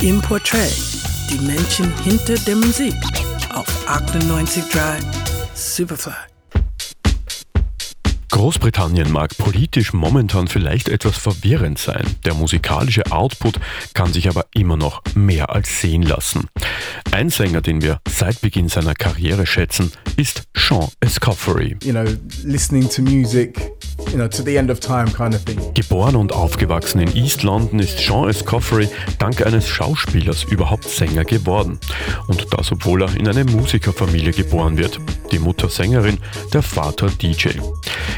Im Portrait, die Menschen hinter der Musik auf 98.3 Superfly. Großbritannien mag politisch momentan vielleicht etwas verwirrend sein. Der musikalische Output kann sich aber immer noch mehr als sehen lassen. Ein Sänger, den wir seit Beginn seiner Karriere schätzen, ist Sean Escoffery. You know, listening to music you know, to the end of time kind of thing. Geboren und aufgewachsen in East London ist Sean Escoffery dank eines Schauspielers überhaupt Sänger geworden. Und das, obwohl er in eine Musikerfamilie geboren wird. Die Mutter Sängerin, der Vater DJ.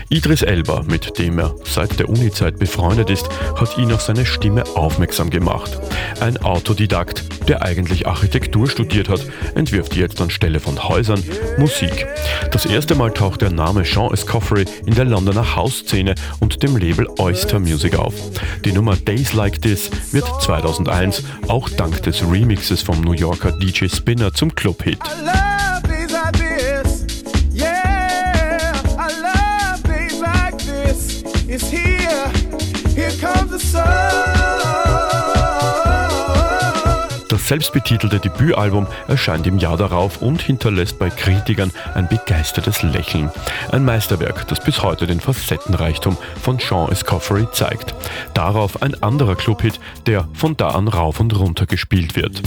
Idris Elba, mit dem er seit der Unizeit befreundet ist, hat ihn auf seine Stimme aufmerksam gemacht. Ein Autodidakt, der eigentlich Architektur studiert hat, entwirft jetzt anstelle von Häusern Musik. Das erste Mal taucht der Name Sean Escoffery in der Londoner House-Szene und dem Label Oyster Music auf. Die Nummer Days Like This wird 2001 auch dank des Remixes vom New Yorker DJ Spinner zum Club-Hit. Selbstbetitelte Debütalbum erscheint im Jahr darauf und hinterlässt bei Kritikern ein begeistertes Lächeln. Ein Meisterwerk, das bis heute den Facettenreichtum von Sean Escoffery zeigt. Darauf ein anderer Clubhit, der von da an rauf und runter gespielt wird.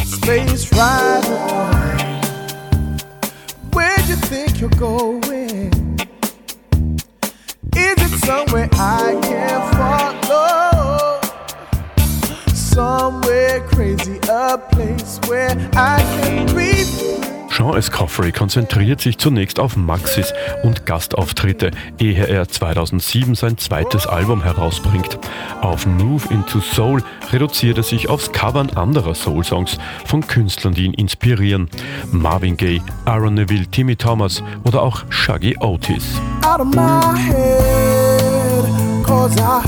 Somewhere I can follow? Somewhere crazy, Sean Escoffery konzentriert sich zunächst auf Maxis und Gastauftritte, ehe er 2007 sein zweites Album herausbringt. Auf Move into Soul reduziert er sich aufs Covern anderer Soul-Songs von Künstlern, die ihn inspirieren. Marvin Gaye, Aaron Neville, Timmy Thomas oder auch Shaggy Otis. Out of my head, cause I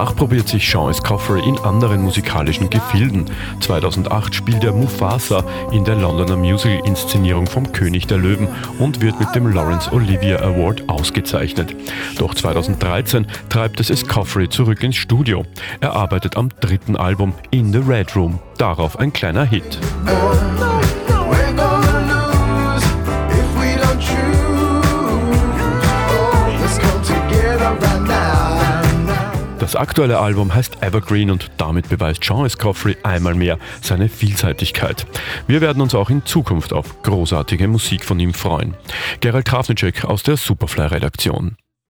Danach probiert sich Sean Escoffery in anderen musikalischen Gefilden. 2008 spielt er Mufasa in der Londoner Musical-Inszenierung vom König der Löwen und wird mit dem Laurence Olivier Award ausgezeichnet. Doch 2013 treibt es Escoffery zurück ins Studio. Er arbeitet am dritten Album In the Red Room. Darauf ein kleiner Hit. Das aktuelle Album heißt Evergreen und damit beweist Sean Escoffery einmal mehr seine Vielseitigkeit. Wir werden uns auch in Zukunft auf großartige Musik von ihm freuen. Gerald Trafnicek aus der Superfly-Redaktion.